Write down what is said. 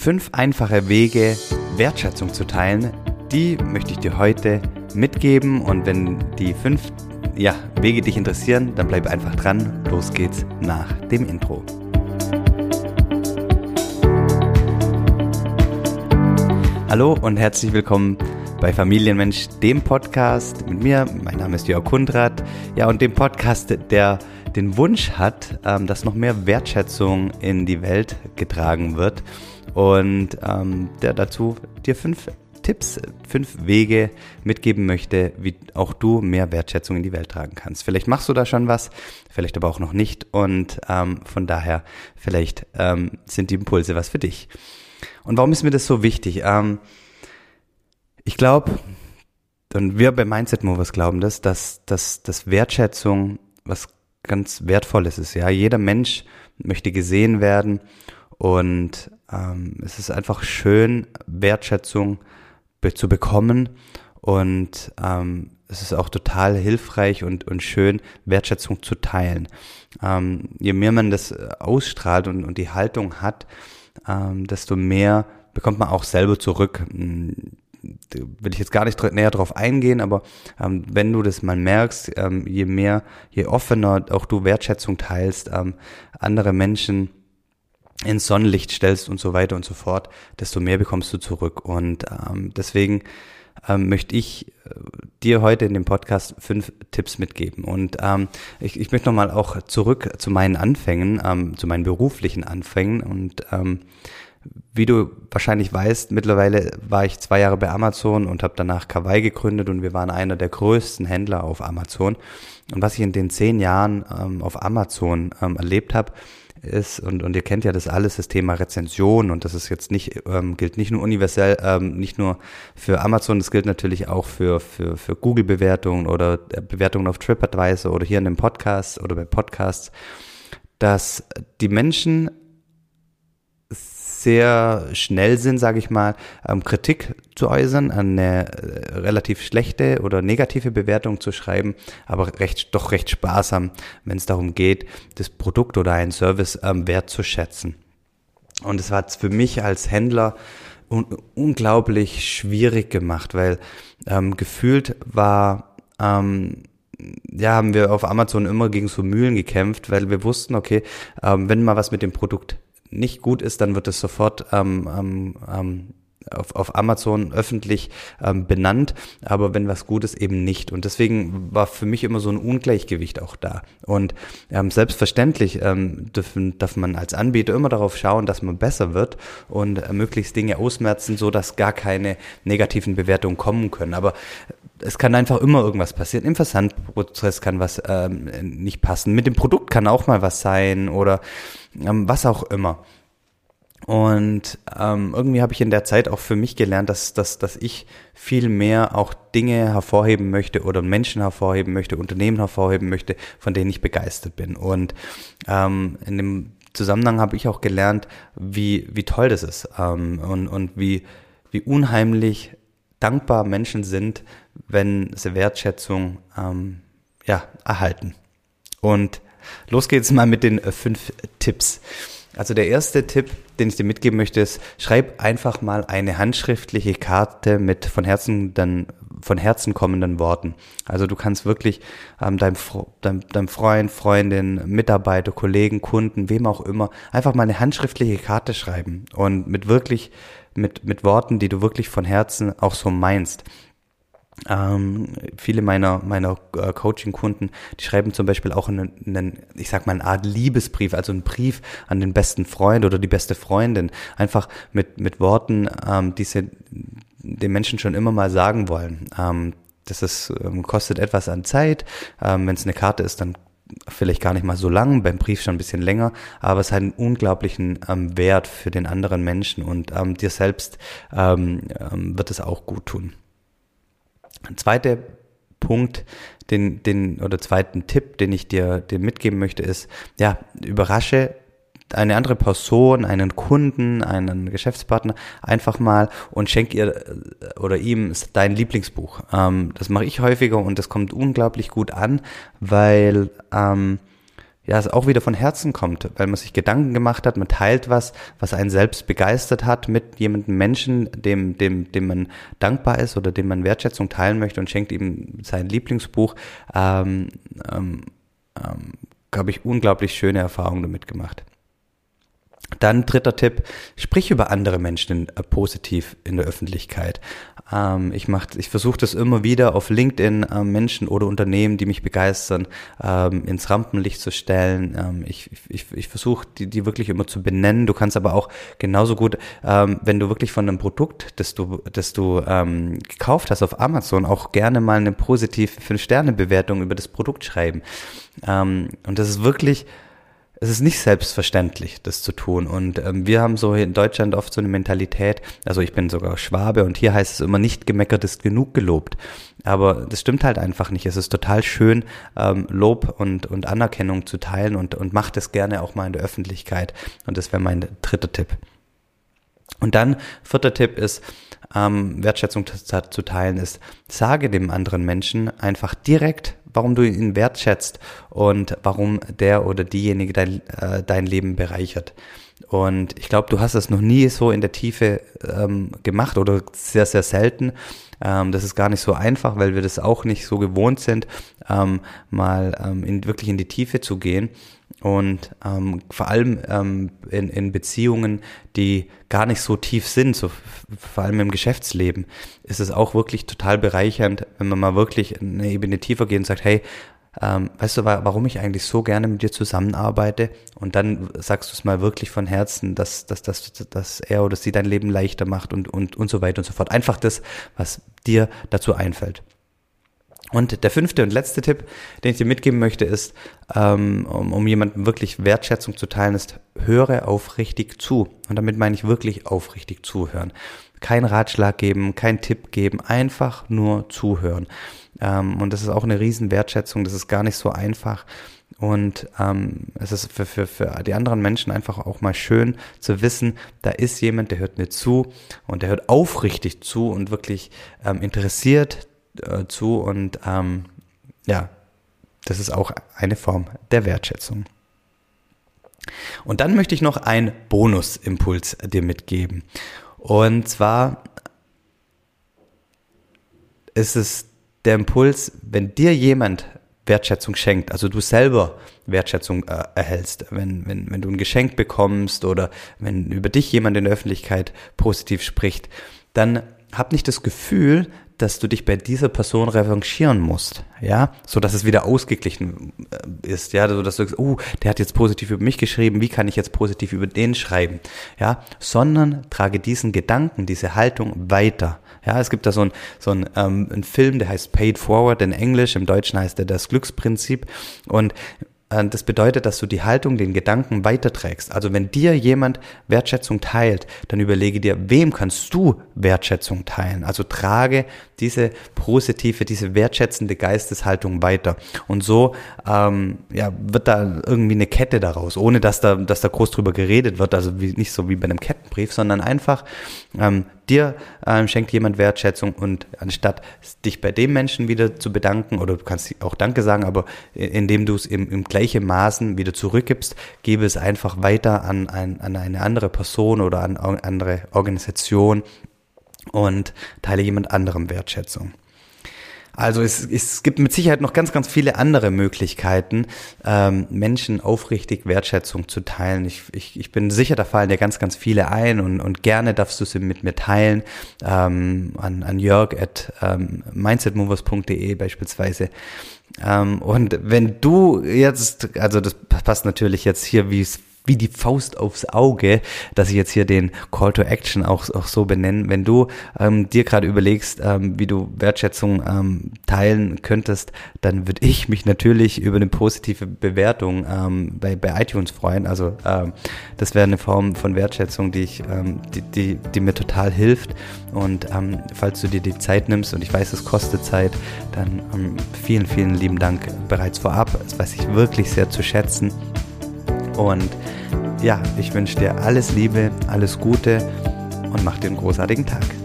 Fünf einfache Wege, Wertschätzung zu teilen, die möchte ich dir heute mitgeben. Und wenn die fünf ja, Wege dich interessieren, dann bleib einfach dran. Los geht's nach dem Intro. Hallo und herzlich willkommen bei Familienmensch, dem Podcast mit mir. Mein Name ist Jörg Kundrat. Ja, und dem Podcast, der den Wunsch hat, ähm, dass noch mehr Wertschätzung in die Welt getragen wird und ähm, der dazu dir fünf Tipps, fünf Wege mitgeben möchte, wie auch du mehr Wertschätzung in die Welt tragen kannst. Vielleicht machst du da schon was, vielleicht aber auch noch nicht und ähm, von daher vielleicht ähm, sind die Impulse was für dich. Und warum ist mir das so wichtig? Ähm, ich glaube, und wir bei Mindset Movers glauben das, dass, dass, dass Wertschätzung was ganz Wertvolles ist. Ja, jeder Mensch möchte gesehen werden und ähm, es ist einfach schön, Wertschätzung be zu bekommen und ähm, es ist auch total hilfreich und, und schön, Wertschätzung zu teilen. Ähm, je mehr man das ausstrahlt und, und die Haltung hat, ähm, desto mehr bekommt man auch selber zurück. Hm, will ich jetzt gar nicht näher drauf eingehen, aber ähm, wenn du das mal merkst, ähm, je mehr, je offener auch du Wertschätzung teilst, ähm, andere Menschen ins Sonnenlicht stellst und so weiter und so fort, desto mehr bekommst du zurück. Und ähm, deswegen ähm, möchte ich äh, dir heute in dem Podcast fünf Tipps mitgeben. Und ähm, ich, ich möchte nochmal auch zurück zu meinen Anfängen, ähm, zu meinen beruflichen Anfängen. Und ähm, wie du wahrscheinlich weißt, mittlerweile war ich zwei Jahre bei Amazon und habe danach Kawaii gegründet und wir waren einer der größten Händler auf Amazon. Und was ich in den zehn Jahren ähm, auf Amazon ähm, erlebt habe, ist, und, und ihr kennt ja das alles, das Thema Rezension und das ist jetzt nicht, ähm, gilt nicht nur universell, ähm, nicht nur für Amazon, das gilt natürlich auch für, für, für Google-Bewertungen oder äh, Bewertungen auf TripAdvisor oder hier in dem Podcast oder bei Podcasts, dass die Menschen sehr schnell sind, sage ich mal, ähm, Kritik zu äußern, eine äh, relativ schlechte oder negative Bewertung zu schreiben, aber recht, doch recht sparsam, wenn es darum geht, das Produkt oder einen Service ähm, wertzuschätzen. Und es hat für mich als Händler un unglaublich schwierig gemacht, weil ähm, gefühlt war ähm, ja, haben wir auf Amazon immer gegen so Mühlen gekämpft, weil wir wussten, okay, ähm, wenn mal was mit dem Produkt nicht gut ist, dann wird es sofort ähm, ähm, ähm, auf, auf Amazon öffentlich ähm, benannt, aber wenn was gut ist, eben nicht. Und deswegen war für mich immer so ein Ungleichgewicht auch da. Und ähm, selbstverständlich ähm, dürfen, darf man als Anbieter immer darauf schauen, dass man besser wird und äh, möglichst Dinge ausmerzen, so dass gar keine negativen Bewertungen kommen können. Aber es kann einfach immer irgendwas passieren. Im Versandprozess kann was ähm, nicht passen. Mit dem Produkt kann auch mal was sein oder ähm, was auch immer. Und ähm, irgendwie habe ich in der Zeit auch für mich gelernt, dass, dass, dass ich viel mehr auch Dinge hervorheben möchte oder Menschen hervorheben möchte, Unternehmen hervorheben möchte, von denen ich begeistert bin. Und ähm, in dem Zusammenhang habe ich auch gelernt, wie, wie toll das ist ähm, und, und wie, wie unheimlich dankbar Menschen sind, wenn sie Wertschätzung ähm, ja, erhalten. Und los geht's mal mit den äh, fünf Tipps. Also der erste Tipp, den ich dir mitgeben möchte, ist, schreib einfach mal eine handschriftliche Karte mit von Herzen dann von Herzen kommenden Worten. Also du kannst wirklich ähm, deinem, deinem, deinem Freund, Freundin, Mitarbeiter, Kollegen, Kunden, wem auch immer, einfach mal eine handschriftliche Karte schreiben und mit wirklich, mit, mit Worten, die du wirklich von Herzen auch so meinst. Ähm, viele meiner, meiner äh, Coaching-Kunden, die schreiben zum Beispiel auch einen, einen, ich sag mal, eine Art Liebesbrief, also einen Brief an den besten Freund oder die beste Freundin, einfach mit, mit Worten, ähm, die sie den Menschen schon immer mal sagen wollen. Ähm, das ist, ähm, kostet etwas an Zeit. Ähm, Wenn es eine Karte ist, dann vielleicht gar nicht mal so lang, beim Brief schon ein bisschen länger, aber es hat einen unglaublichen ähm, Wert für den anderen Menschen und ähm, dir selbst ähm, ähm, wird es auch gut tun. Ein zweiter Punkt, den, den, oder zweiten Tipp, den ich dir, dir mitgeben möchte, ist, ja, überrasche eine andere Person, einen Kunden, einen Geschäftspartner einfach mal und schenk ihr äh, oder ihm dein Lieblingsbuch. Ähm, das mache ich häufiger und das kommt unglaublich gut an, weil ähm, ja, es auch wieder von Herzen kommt, weil man sich Gedanken gemacht hat, man teilt was, was einen selbst begeistert hat mit jemandem Menschen, dem, dem, dem man dankbar ist oder dem man Wertschätzung teilen möchte und schenkt ihm sein Lieblingsbuch. Ähm, ähm, ähm, habe ich unglaublich schöne Erfahrungen damit gemacht. Dann dritter Tipp, sprich über andere Menschen äh, positiv in der Öffentlichkeit. Ähm, ich mach, ich versuche das immer wieder auf LinkedIn äh, Menschen oder Unternehmen, die mich begeistern, ähm, ins Rampenlicht zu stellen. Ähm, ich ich, ich versuche die, die wirklich immer zu benennen. Du kannst aber auch genauso gut, ähm, wenn du wirklich von einem Produkt, das du, das du ähm, gekauft hast auf Amazon, auch gerne mal eine positive 5-Sterne-Bewertung über das Produkt schreiben. Ähm, und das ist wirklich es ist nicht selbstverständlich, das zu tun. Und ähm, wir haben so in Deutschland oft so eine Mentalität, also ich bin sogar Schwabe und hier heißt es immer, nicht gemeckert ist genug gelobt. Aber das stimmt halt einfach nicht. Es ist total schön, ähm, Lob und, und Anerkennung zu teilen und, und macht es gerne auch mal in der Öffentlichkeit. Und das wäre mein dritter Tipp. Und dann, vierter Tipp ist, ähm, Wertschätzung zu teilen ist, sage dem anderen Menschen einfach direkt, warum du ihn wertschätzt und warum der oder diejenige dein, äh, dein Leben bereichert. Und ich glaube, du hast das noch nie so in der Tiefe ähm, gemacht oder sehr, sehr selten. Ähm, das ist gar nicht so einfach, weil wir das auch nicht so gewohnt sind, ähm, mal ähm, in, wirklich in die Tiefe zu gehen. Und ähm, vor allem ähm, in, in Beziehungen, die gar nicht so tief sind, so vor allem im Geschäftsleben, ist es auch wirklich total bereichernd, wenn man mal wirklich eine Ebene tiefer geht und sagt, hey, ähm, weißt du, warum ich eigentlich so gerne mit dir zusammenarbeite? Und dann sagst du es mal wirklich von Herzen, dass, dass, dass, dass er oder sie dein Leben leichter macht und, und, und so weiter und so fort. Einfach das, was dir dazu einfällt. Und der fünfte und letzte Tipp, den ich dir mitgeben möchte, ist, ähm, um, um jemandem wirklich Wertschätzung zu teilen, ist, höre aufrichtig zu. Und damit meine ich wirklich aufrichtig zuhören. Kein Ratschlag geben, kein Tipp geben, einfach nur zuhören. Ähm, und das ist auch eine riesen Wertschätzung, das ist gar nicht so einfach. Und ähm, es ist für, für, für die anderen Menschen einfach auch mal schön zu wissen, da ist jemand, der hört mir zu und der hört aufrichtig zu und wirklich ähm, interessiert äh, zu und ähm, ja, das ist auch eine Form der Wertschätzung. Und dann möchte ich noch einen Bonusimpuls dir mitgeben. Und zwar ist es der Impuls, wenn dir jemand Wertschätzung schenkt, also du selber Wertschätzung äh, erhältst, wenn, wenn, wenn du ein Geschenk bekommst oder wenn über dich jemand in der Öffentlichkeit positiv spricht, dann hab nicht das Gefühl, dass du dich bei dieser Person revanchieren musst, ja, so dass es wieder ausgeglichen äh, ist, ja, so dass du sagst, oh, der hat jetzt positiv über mich geschrieben, wie kann ich jetzt positiv über den schreiben, ja, sondern trage diesen Gedanken, diese Haltung weiter. Ja, es gibt da so ein, so ein, ähm, ein Film, der heißt Paid Forward in Englisch, im Deutschen heißt er das Glücksprinzip. Und das bedeutet, dass du die Haltung, den Gedanken weiterträgst. Also wenn dir jemand Wertschätzung teilt, dann überlege dir, wem kannst du Wertschätzung teilen? Also trage diese positive, diese wertschätzende Geisteshaltung weiter. Und so ähm, ja, wird da irgendwie eine Kette daraus, ohne dass da, dass da groß drüber geredet wird. Also wie, nicht so wie bei einem Kettenbrief, sondern einfach ähm, dir ähm, schenkt jemand Wertschätzung und anstatt dich bei dem Menschen wieder zu bedanken, oder du kannst auch Danke sagen, aber indem du es im, im gleichen Maßen wieder zurückgibst, gebe es einfach weiter an, ein, an eine andere Person oder an eine andere Organisation und teile jemand anderem Wertschätzung. Also es, es gibt mit Sicherheit noch ganz, ganz viele andere Möglichkeiten, ähm, Menschen aufrichtig Wertschätzung zu teilen. Ich, ich, ich bin sicher, da fallen dir ganz, ganz viele ein und, und gerne darfst du sie mit mir teilen ähm, an, an jörg at ähm, mindsetmovers.de beispielsweise. Ähm, und wenn du jetzt, also das passt natürlich jetzt hier, wie es wie die Faust aufs Auge, dass ich jetzt hier den Call to Action auch, auch so benenne. Wenn du ähm, dir gerade überlegst, ähm, wie du Wertschätzung ähm, teilen könntest, dann würde ich mich natürlich über eine positive Bewertung ähm, bei, bei iTunes freuen. Also ähm, das wäre eine Form von Wertschätzung, die ich, ähm, die, die, die mir total hilft. Und ähm, falls du dir die Zeit nimmst und ich weiß, es kostet Zeit, dann ähm, vielen, vielen lieben Dank bereits vorab. Das weiß ich wirklich sehr zu schätzen. Und ja, ich wünsche dir alles Liebe, alles Gute und mach dir einen großartigen Tag.